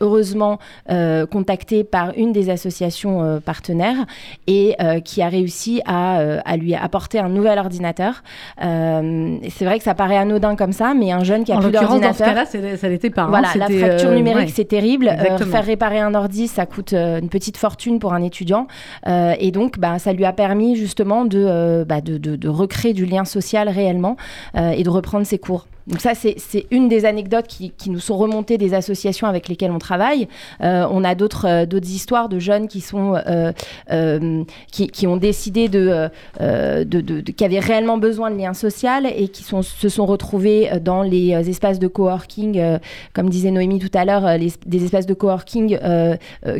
heureusement contacté par une des associations partenaires et qui a réussi à, lui apporter un nouvel ordinateur. c'est vrai que ça paraît anodin comme ça, mais un jeune qui a plus d'ordinateur. Dans ce cas-là, ça n'était pas. Hein. Voilà, la fracture numérique, c'est terrible. faire réparer un ordi, ça coûte une petite fortune pour un étudiant. et donc, bah, ça lui a permis justement de, euh, bah, recréer du lien social réellement euh, et de reprendre ses cours. Donc ça, c'est une des anecdotes qui, nous sont remontées des associations avec lesquelles on travaille. Euh, on a d'autres d'autres histoires de jeunes qui sont qui, qui, ont décidé de, qui avaient réellement besoin de lien social et qui se sont retrouvés dans les espaces de coworking, comme disait Noémie tout à l'heure, des espaces de coworking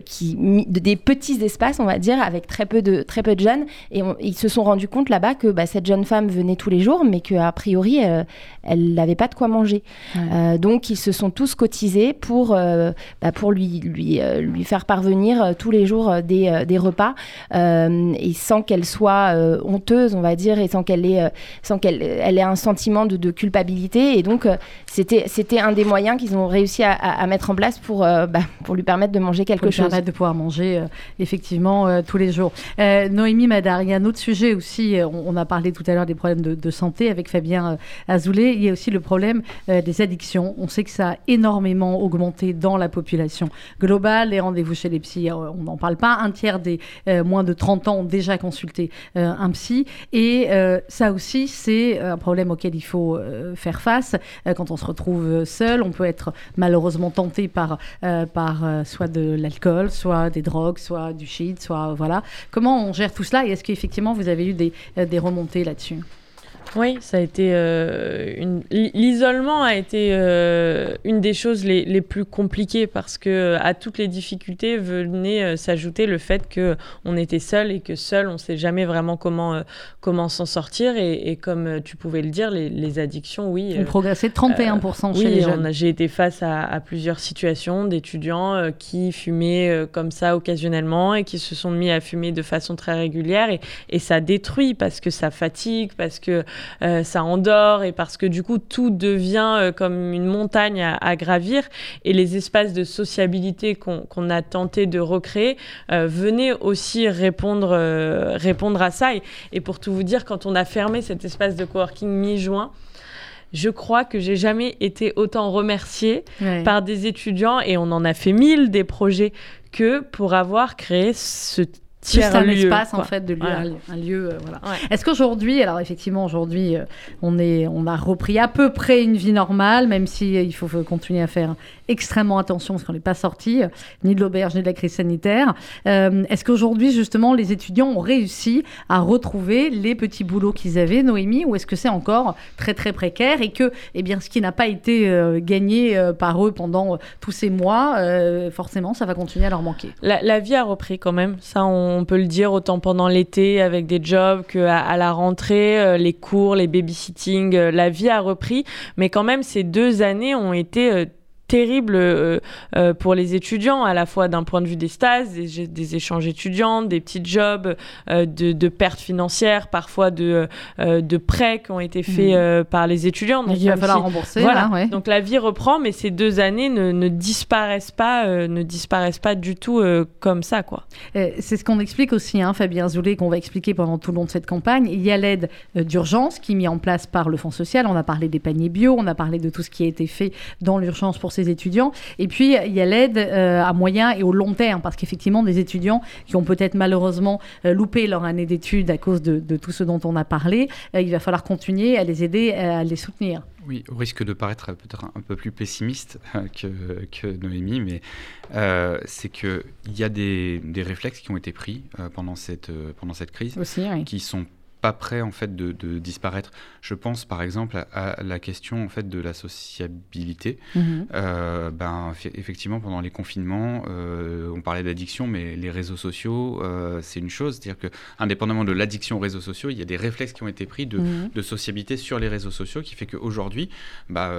qui des petits espaces, on va dire, avec très peu de très peu de jeunes. Et ils se sont rendus compte là-bas que bah, cette jeune femme venait tous les jours, mais qu'a priori, euh, elle n'avait pas de quoi manger. Euh, donc ils se sont tous cotisés pour, euh, bah, pour lui, lui, euh, lui faire parvenir tous les jours des, des repas et sans qu'elle soit honteuse, on va dire, et sans qu'elle ait, sans qu'elle elle ait un sentiment de, de culpabilité. Et donc c'était c'était un des moyens qu'ils ont réussi à, à- à mettre en place pour, bah, pour lui permettre de manger quelque Pour lui chose. permettre de pouvoir manger effectivement tous les jours. Noémie Madar, il y a un autre sujet aussi. On, on a parlé tout à l'heure des problèmes de, de santé avec Fabien Azoulay. Il y a aussi le problème euh, des addictions. On sait que ça a énormément augmenté dans la population globale. Les rendez-vous chez les psys, euh, on n'en parle pas. Un tiers des euh, moins de 30 ans ont déjà consulté un psy. Et ça aussi, c'est un problème auquel il faut faire face. Quand on se retrouve seul, on peut être malheureusement tenté par, par soit de l'alcool, soit des drogues, soit du shit, soit voilà. Comment on gère tout cela et est-ce qu'effectivement vous avez eu des, des remontées là-dessus? Oui, ça a été euh, une... l'isolement a été euh, une des choses les, les plus compliquées parce que euh, à toutes les difficultés venait euh, s'ajouter le fait que on était seul et que seul on sait jamais vraiment comment comment s'en sortir et, et comme tu pouvais le dire les, les addictions oui Ont euh, progressé de 31% chez oui, les on jeunes. a- j'ai été face à, à plusieurs situations d'étudiants qui fumaient comme ça occasionnellement et qui se sont mis à fumer de façon très régulière et, et ça détruit parce que ça fatigue, parce que euh, ça endort et parce que du coup tout devient euh, comme une montagne à, à gravir. Et les espaces de sociabilité qu'on a tenté de recréer euh, venaient aussi répondre, répondre à ça. Et, et pour tout vous dire quand on a fermé cet espace de coworking mi-juin je crois que j'ai jamais été autant remerciée Ouais. par des étudiants. Et on en a fait mille des projets que pour avoir créé ce tiers un lieu. espace en fait de lieu, Voilà. un, lieu, euh, voilà. Ouais. Est-ce qu'aujourd'hui, alors effectivement aujourd'hui, euh, on est, on a repris à peu près une vie normale, même si euh, il faut continuer à faire extrêmement attention parce qu'on n'est pas sorti euh, ni de l'auberge ni de la crise sanitaire. Euh, Est-ce qu'aujourd'hui justement les étudiants ont réussi à retrouver les petits boulots qu'ils avaient, Noémie, ou est-ce que c'est encore très très précaire et que, eh bien, ce qui n'a pas été euh, gagné par eux pendant tous ces mois, forcément, ça va continuer à leur manquer? La, vie a repris quand même, ça on, peut le dire autant pendant l'été avec des jobs qu'à la rentrée, les cours, les babysitting, la vie a repris, mais quand même ces deux années ont été terribles euh, euh, pour les étudiants, à la fois d'un point de vue des stages, des, des échanges étudiants, des petits jobs, euh, de, de pertes financières, parfois de, de prêts qui ont été faits Mhm. euh, par les étudiants. Et qu'il va falloir si- rembourser, Voilà. là, ouais. Donc la vie reprend, mais ces deux années ne, ne disparaissent pas, ne disparaissent pas du tout comme ça, quoi. C'est ce qu'on explique aussi, hein, Fabien Zoulet, qu'on va expliquer pendant tout le long de cette campagne. Il y a l'aide d'urgence qui est mise en place par le Fonds social. On a parlé des paniers bio, on a parlé de tout ce qui a été fait dans l'urgence pour ces étudiants. Et puis, il y a l'aide euh, à moyen et au long terme, parce qu'effectivement, des étudiants qui ont peut-être malheureusement euh, loupé leur année d'études à cause de, de tout ce dont on a parlé, euh, il va falloir continuer à les aider, à les soutenir. Oui, au risque de paraître peut-être un peu plus pessimiste que, que Noémie, mais euh, c'est qu'il y a des, des réflexes qui ont été pris euh, pendant, cette, euh, pendant cette crise Aussi, oui. qui sont pas prêts en fait de, de disparaître. Je pense par exemple à, à la question en fait de la sociabilité. Mhm. Euh, ben eff- effectivement pendant les confinements, euh, on parlait d'addiction, mais les réseaux sociaux euh, c'est une chose, c'est-à-dire que indépendamment de l'addiction aux réseaux sociaux, il y a des réflexes qui ont été pris de, Mhm. de sociabilité sur les réseaux sociaux qui fait qu'aujourd'hui, bah,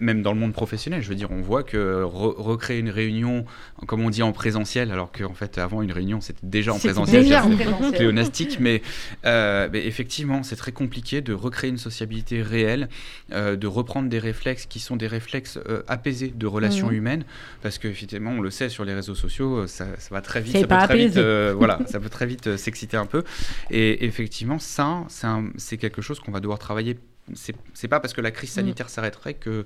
même dans le monde professionnel, je veux dire, on voit que re- recréer une réunion, comme on dit en présentiel, alors qu'en fait avant une réunion c'était déjà en présentiel, c'est présentiel. pléonastique, mais, mais effectivement c'est très compliqué de recréer une sociabilité réelle, euh, de reprendre des réflexes qui sont des réflexes euh, apaisés de relations Mhm. humaines, parce que effectivement on le sait sur les réseaux sociaux, euh, ça, ça va très vite, ça peut très vite, euh, voilà, ça peut très vite s'exciter un peu, et effectivement ça c'est quelque chose qu'on va devoir travailler. C'est pas parce que la crise sanitaire s'arrêterait que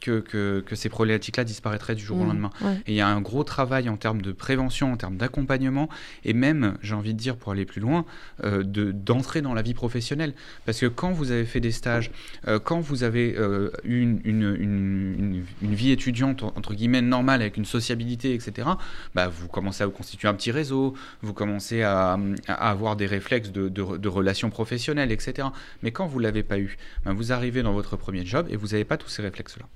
que, que, que ces problématiques-là disparaîtraient du jour au Mm, lendemain. ouais. Et il y a un gros travail en termes de prévention, en termes d'accompagnement, et même, j'ai envie de dire, pour aller plus loin, euh, de- d'entrer dans la vie professionnelle. Parce que quand vous avez fait des stages, euh, quand vous avez euh, eu une, une, une- une- une vie étudiante, entre guillemets, normale, avec une sociabilité, etc., bah, vous commencez à vous constituer un petit réseau, vous commencez à, à avoir des réflexes de, de- de relations professionnelles, etc. Mais quand vous ne l'avez pas eu, bah, vous arrivez dans votre premier job et vous n'avez pas tous ces réflexes-là.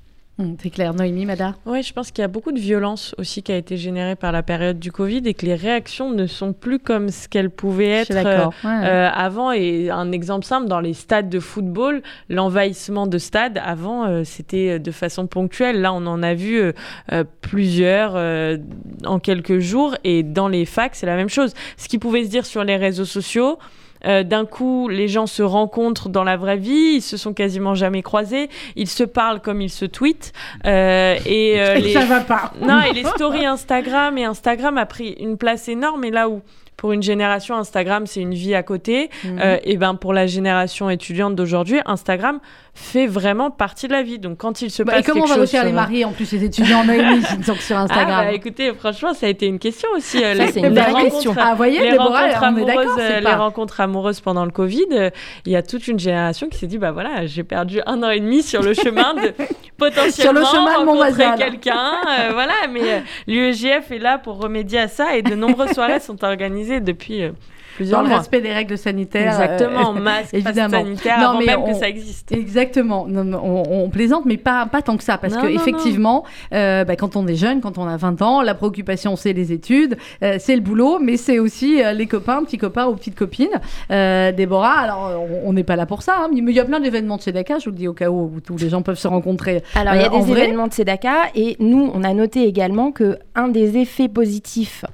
C'est clair. Noémie, Mada Oui, je pense qu'il y a beaucoup de violence aussi qui a été générée par la période du Covid et que les réactions ne sont plus comme ce qu'elles pouvaient être euh, Ouais. euh, avant. Et un exemple simple, dans les stades de football, l'envahissement de stades, avant, euh, c'était de façon ponctuelle. Là, on en a vu euh, euh, plusieurs euh, en quelques jours. Et dans les facs, c'est la même chose. Ce qui pouvait se dire sur les réseaux sociaux, euh, d'un coup, les gens se rencontrent dans la vraie vie, ils se sont quasiment jamais croisés, ils se parlent comme ils se tweetent. euh, et euh, Et les... ça va pas. Non, et les stories Instagram, et Instagram a pris une place énorme. Et là où, pour une génération, Instagram, c'est une vie à côté, Mhm. euh, et ben pour la génération étudiante d'aujourd'hui, Instagram fait vraiment partie de la vie. Donc quand il se Bah, passe et comment on va réussir à les sur- marier en plus les étudiants Noémie sont sur Instagram ah bah écoutez, franchement, ça a été une question aussi. euh, Ça, les- c'est une vraie question. Ah, vous voyez, les Déborah, rencontres amoureuses, euh, pas- les rencontres amoureuses pendant le Covid, euh, il y a toute une génération qui s'est dit bah voilà, j'ai perdu un an et demi sur le chemin de potentiellement Sur le chemin de mon voisin, quelqu'un. euh, voilà, mais l'UEJF est là pour remédier à ça et de nombreuses soirées sont organisées depuis euh, plusieurs dans le mois. respect des règles sanitaires. Exactement, euh, masque, passe évidemment. sanitaire, avant même que ça existe. Exactement. Non, mais on, on plaisante, mais pas, pas tant que ça, parce Non, que non, effectivement, euh, bah, quand on est jeune, quand on a 20 ans, la préoccupation c'est les études, euh, c'est le boulot, mais c'est aussi euh, les copains, petits copains ou petites copines. Euh, Déborah, alors on- on n'est pas là pour ça, hein, mais il y a plein d'événements de chez Dakar, je vous le dis au cas où, où tous les gens peuvent se rencontrer. Alors, il y a des vrai. événements de Sedaka et nous, on a noté également que un des effets positifs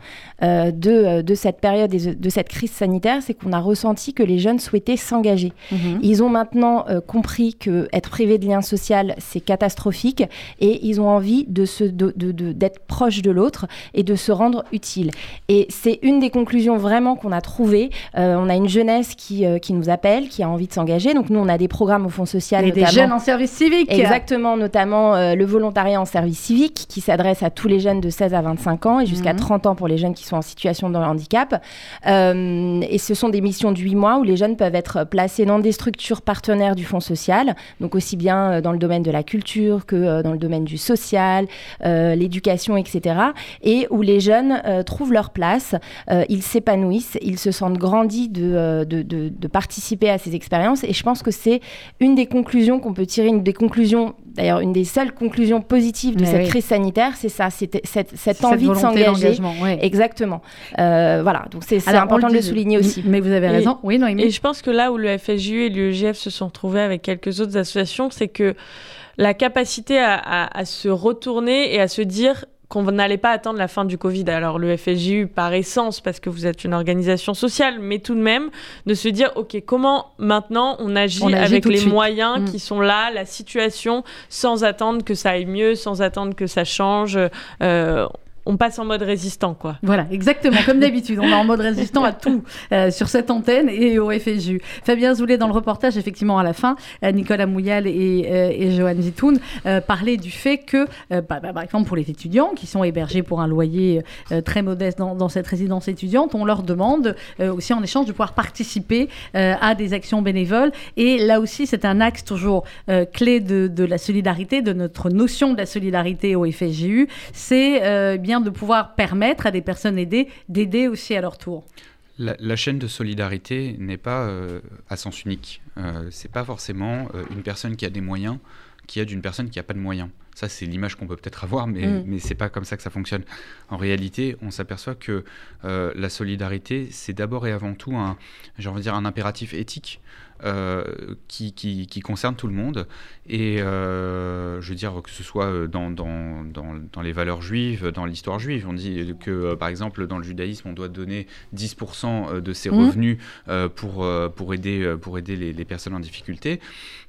euh, de, euh, de cette période et de- cette crise sanitaire, c'est qu'on a ressenti que les jeunes souhaitaient s'engager. Mhm. Ils ont maintenant euh, compris que être privé de lien social, c'est catastrophique et ils ont envie de se, de, d'être proche de l'autre et de se rendre utile. Et c'est une des conclusions vraiment qu'on a trouvées. Euh, on a une jeunesse qui, qui nous appelle, qui a envie de s'engager. Donc nous, on a des programmes au Fonds social. Et des jeunes en service civique. Exactement, notamment le volontariat en service civique qui s'adresse à tous les jeunes de 16 à 25 ans et jusqu'à Mhm. 30 ans pour les jeunes qui sont en situation de handicap. Euh, et ce sont des missions de 8 mois où les jeunes peuvent être placés dans des structures partenaires du Fonds social, donc aussi bien euh, dans le domaine de la culture que euh, dans le domaine du social, l'éducation, etc. Et où les jeunes trouvent leur place, ils s'épanouissent, ils se sentent grandis de, de- de participer à ces expériences. Et je pense que c'est une des conclusions qu'on peut tirer, une des conclusions, d'ailleurs une des seules conclusions positives de Mais cette oui. crise sanitaire, c'est ça, c'était cette, cette C'est cette envie de volonté s'engager. ouais. Exactement. Euh, voilà, donc c'est important de le souligner aussi. Mais vous avez Et- raison. Oui, Noémie. Et je pense que là où le FSJU et l'UEJF se sont retrouvés avec quelques autres associations, c'est que la capacité à, à- à se retourner et à se dire qu'on n'allait pas attendre la fin du Covid. Alors le FSJU par essence, parce que vous êtes une organisation sociale, mais tout de même de se dire, OK, comment maintenant on agit, On agit avec les suite. moyens Mm. qui sont là, la situation, sans attendre que ça aille mieux, sans attendre que ça change. Euh, on passe en mode résistant, quoi. Voilà, exactement, comme d'habitude. On est en mode résistant à tout euh, sur cette antenne et au FSU. Fabien Zoulet, dans le reportage, effectivement, à la fin, euh, Nicolas Mouyal et, euh, et Johan Zitoun euh, parlaient du fait que, bah, bah, par exemple, pour les étudiants qui sont hébergés pour un loyer très modeste dans, cette résidence étudiante, on leur demande aussi en échange de pouvoir participer à des actions bénévoles. Et là aussi, c'est un axe toujours clé de, la solidarité, de notre notion de la solidarité au FSJU. C'est bien de pouvoir permettre à des personnes aidées d'aider aussi à leur tour. La, la chaîne de solidarité n'est pas euh, à sens unique. Euh, c'est pas forcément euh, une personne qui a des moyens qui aide une personne qui n'a pas de moyens. Ça, c'est l'image qu'on peut peut-être avoir, mais, Mm. mais c'est pas comme ça que ça fonctionne. En réalité, on s'aperçoit que euh, la solidarité, c'est d'abord et avant tout un, envie de dire, un impératif éthique qui, qui, qui concerne tout le monde. Et euh, je veux dire, que ce soit euh, dans, dans, dans, dans les valeurs juives, dans l'histoire juive, on dit que, euh, par exemple, dans le judaïsme, on doit donner 10% de ses Mhm. revenus euh, pour, euh, pour aider, euh, pour aider les, les personnes en difficulté.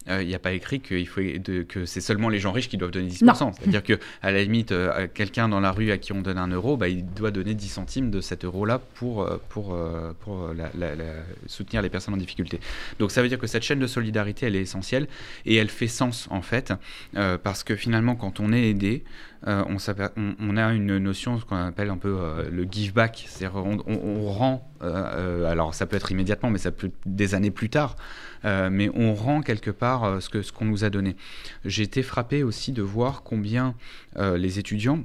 Euh, Il n'y a pas écrit qu'il faut de- que c'est seulement les gens riches qui doivent donner 10%. Non. C'est-à-dire que à la limite, euh, quelqu'un dans la rue à qui on donne un euro, bah, il doit donner 10 centimes de cet euro-là pour, euh, pour, euh, pour euh, la- la- la- soutenir les personnes en difficulté. Donc ça veut dire que cette chaîne de solidarité, elle est essentielle et elle fait sens en fait, euh, parce que finalement, quand on est aidé, euh, on, s'aper- on- on a une notion, ce qu'on appelle un peu euh, le give back, c'est-à-dire on, rend, euh, alors ça peut être immédiatement, mais ça peut être des années plus tard, mais on rend quelque part ce que ce qu'on nous a donné. J'ai été frappé aussi de voir combien les étudiants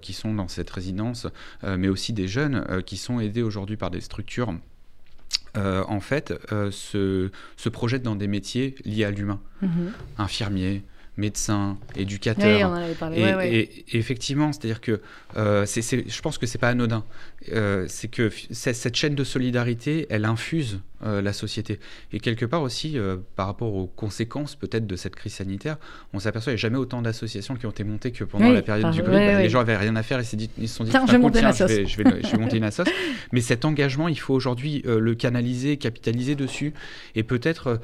qui sont dans cette résidence, mais aussi des jeunes qui sont aidés aujourd'hui par des structures, euh, en fait, euh, se, se projettent dans des métiers liés à l'humain. Mhm. Infirmiers, médecins, éducateurs. Et, ouais, ouais. et- et effectivement, c'est-à-dire que euh, je pense que c'est pas anodin. Euh, c'est que cette chaîne de solidarité, elle infuse euh, la société. Et quelque part aussi, euh, par rapport aux conséquences peut-être de cette crise sanitaire, on s'aperçoit qu'il n'y a jamais autant d'associations qui ont été montées que pendant Oui, la période par- du Covid. ouais, Bah, ouais. Les gens avaient rien à faire et dit- ils se sont dit Tiens, je vais monter tiens, je vais, je vais- je vais monter une assoce. Mais cet engagement, il faut aujourd'hui euh, le canaliser, capitaliser dessus et peut-être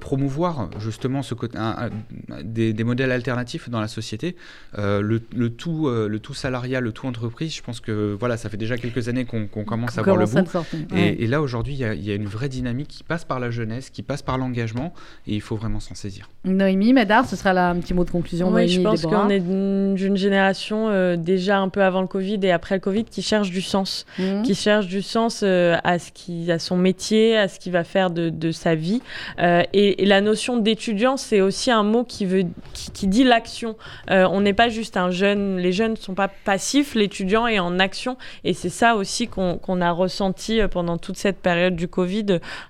promouvoir justement ce côté, un- un- des, des modèles alternatifs dans la société. Le, le tout, le tout salarial, le tout entreprise, je pense que voilà, ça fait déjà quelques années qu'on commence à voir le bout. sortir, Et, ouais. et là, aujourd'hui, il y, y a une vraie dynamique qui passe par la jeunesse, qui passe par l'engagement et il faut vraiment s'en saisir. Noémie, Madar, ce sera là un petit mot de conclusion. Oui, Noémie je pense qu'on est d'une génération euh, déjà un peu avant le Covid et après le Covid qui cherche du sens, Mhm. qui cherche du sens euh, à ce qui, à son métier, à ce qu'il va faire de, de sa vie. Euh, et, et la notion d'étudiant, c'est aussi un mot qui veut, qui, qui dit l'action. Euh, on n'est pas juste un jeune, les jeunes ne sont pas passifs, l'étudiant est en action. Et c'est ça aussi qu'on a ressenti pendant toute cette période du Covid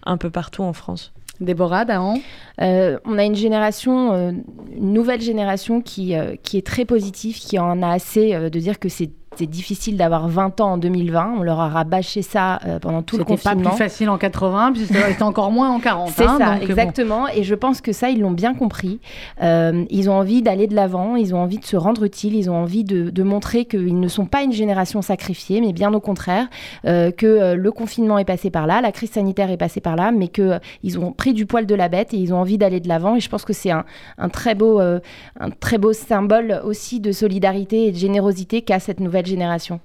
un peu partout en France. Déborah, Dahan Euh, on a une génération, euh, une nouvelle génération qui, euh, qui est très positive, qui en a assez euh, de dire que c'est c'est difficile d'avoir 20 ans en 2020. On leur a rabâché ça euh, pendant tout le C'était pas confinement. plus facile en 80, puis c'était encore moins en 40. C'est hein, ça, donc, bon. exactement. Et je pense que ça, ils l'ont bien compris. Euh, ils ont envie d'aller de l'avant, ils ont envie de se rendre utile, ils ont envie de, de montrer qu'ils ne sont pas une génération sacrifiée, mais bien au contraire, euh, que euh, le confinement est passé par là, la crise sanitaire est passée par là, mais qu'ils ont pris du poil de la bête et ils ont envie d'aller de l'avant. Et je pense que c'est un, un très beau, euh, un très beau symbole aussi de solidarité et de générosité qu'a cette nouvelle génération.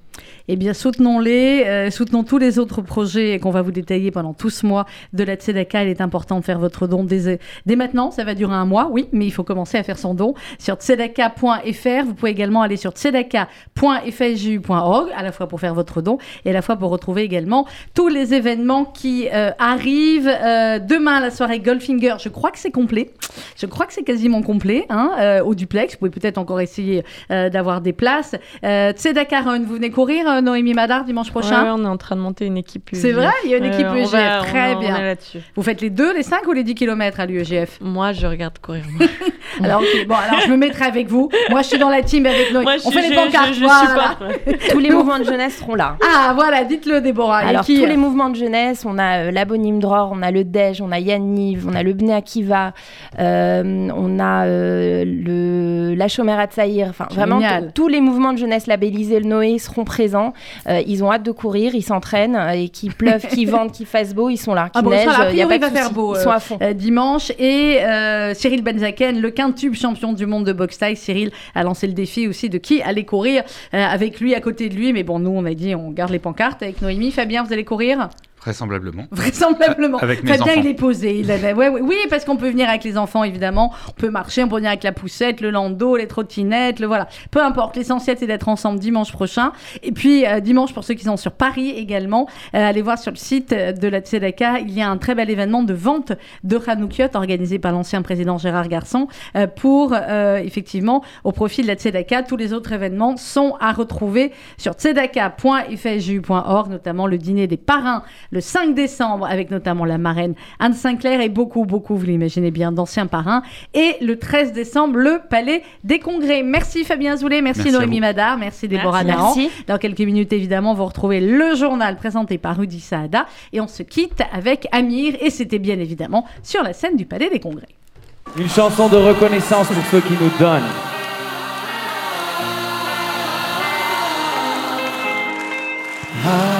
Eh bien, soutenons-les, euh, soutenons tous les autres projets qu'on va vous détailler pendant tout ce mois de la Tzedaka. Il est important de faire votre don dès, dès maintenant. Ça va durer un mois, oui, mais il faut commencer à faire son don sur tzedaka.fr. Vous pouvez également aller sur tzedaka.fju.org, à la fois pour faire votre don et à la fois pour retrouver également tous les événements qui euh, arrivent. Euh, demain, la soirée Goldfinger, je crois que c'est complet. Je crois que c'est quasiment complet hein, euh, au duplex. Vous pouvez peut-être encore essayer euh, d'avoir des places. Euh, Tzedaka Run, vous venez courir, euh, Noémie Madar, dimanche prochain Ouais, on est en train de monter une équipe. C'est UEGF. vrai Il y a une équipe on UEGF, va- on très on bien. est là-dessus. Vous faites les deux, les 5 ou les 10 km à l'UEGF Moi, je regarde courir. alors, bon, alors je me mettrai avec vous. Moi, je suis dans la team avec Noémie. Moi, je On suis- fait les pancartes, je- je voilà. Tous les mouvements de jeunesse seront là. Ah, voilà, dites-le, Déborah. Alors, qui, tous euh, les mouvements de jeunesse, on a euh, l'Abonim Dror, on a le DEJ, on a Yanniv, on a le Bnei Akiva, euh, on a euh, le, la Chomera Tsaïr. Enfin, vraiment, tous les mouvements de jeunesse labellisés le Noé seront présents. Euh, ils ont hâte de courir, ils s'entraînent, euh, et qu'il pleuve, qu'il vente, qu'il fasse beau, ils sont là. Ah bon, neige, il y a priori, pas il de va faire beau Ils sont euh, à fond. dimanche. Et Cyril Benzaken, le quintube champion du monde de boxe taille. Cyril a lancé le défi aussi de qui allait courir avec lui à côté de lui. Mais bon, nous, on a dit on garde les pancartes avec Noémie. Fabien, vous allez courir? Vraisemblablement. Vraisemblablement. Avec mes Fabien, enfants. il est posé. Il a- ouais, ouais, oui, parce qu'on peut venir avec les enfants, évidemment. On peut marcher, on peut venir avec la poussette, le landau, les trottinettes, le voilà. Peu importe. L'essentiel, c'est d'être ensemble dimanche prochain. Et puis, euh, dimanche, pour ceux qui sont sur Paris également, euh, allez voir sur le site euh, de la Tzedaka. Il y a un très bel événement de vente de Hanoukiot organisé par l'ancien président Gérard Garçon euh, pour, effectivement, au profit de la Tzedaka. Tous les autres événements sont à retrouver sur tzedaka.fju.org, notamment le dîner des parrains le 5 décembre avec notamment la marraine Anne Sinclair et beaucoup, beaucoup, vous l'imaginez bien, d'anciens parrains. Et le 13 décembre, le Palais des Congrès. Merci Fabien Zoulet, merci, Noémie. Madar, merci Déborah Merci. Dahan. Merci. Dans quelques minutes, évidemment, vous retrouvez le journal présenté par Rudy Saada. Et on se quitte avec Amir. Et c'était bien évidemment sur la scène du Palais des Congrès. Une chanson de reconnaissance pour ceux qui nous donnent. Tu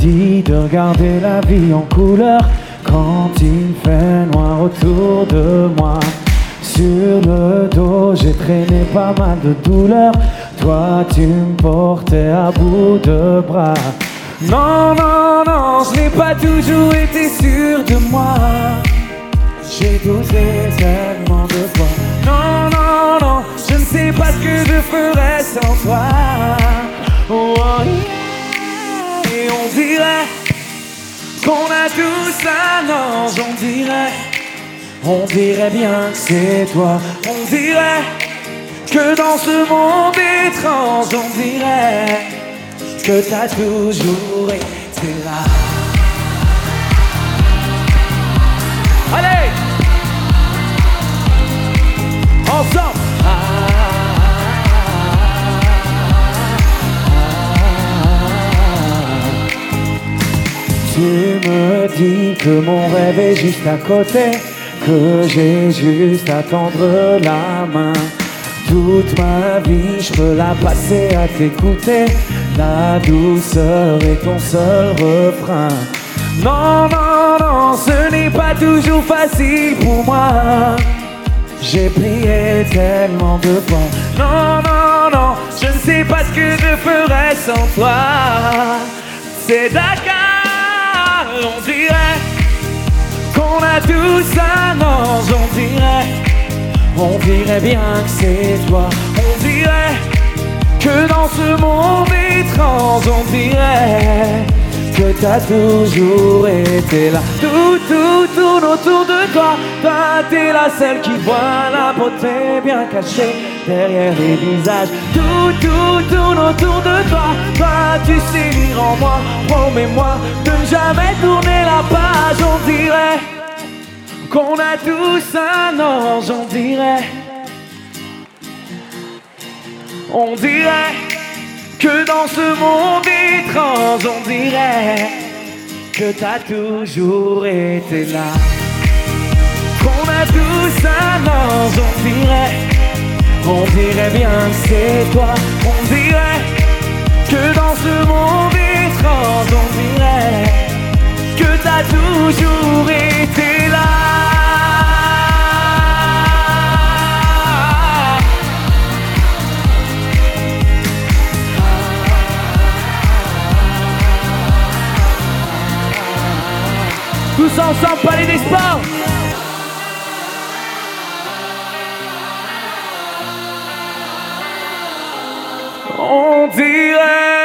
dis de regarder la vie en couleur quand il fait noir autour de moi. Sur le dos, j'ai traîné pas mal de douleurs. Toi, tu me portais à bout de bras. Non, non, non, je n'ai pas toujours été sûr de moi. J'ai douté tellement de toi. Non, non, non, je ne sais pas ce que je ferais sans toi. Oh, yeah. On dirait qu'on a tous un ange, on dirait. On dirait bien que c'est toi. On dirait que dans ce monde étrange, on dirait que t'as toujours été là. Allez Ensemble Tu me dis que mon rêve est juste à côté, que j'ai juste à tendre la main. Toute ma vie, je peux la passer à t'écouter. La douceur est ton seul refrain. Non, non, non, ce n'est pas toujours facile pour moi. J'ai prié tellement de fois. Non, non, non, je ne sais pas ce que je ferais sans toi. C'est Dakar, qu'on a tous un ange, on dirait. On dirait bien que c'est toi. On dirait que dans ce monde étrange, on dirait que t'as toujours été là. Tout, tout tourne autour de toi. Toi, t'es la seule qui voit la beauté bien cachée derrière les visages. Tout, tout tourne autour de toi. Toi, tu sais lire en moi. Promets-moi de ne jamais tourner la page. On dirait qu'on a tous un ange. On dirait. On dirait que dans ce monde étrange, on dirait que t'as toujours été là. Qu'on a tous un ange, on dirait, on dirait bien que c'est toi. On dirait que dans ce monde étrange, on dirait que t'as toujours été là. Tous ensemble, Palais des Sports. On dirait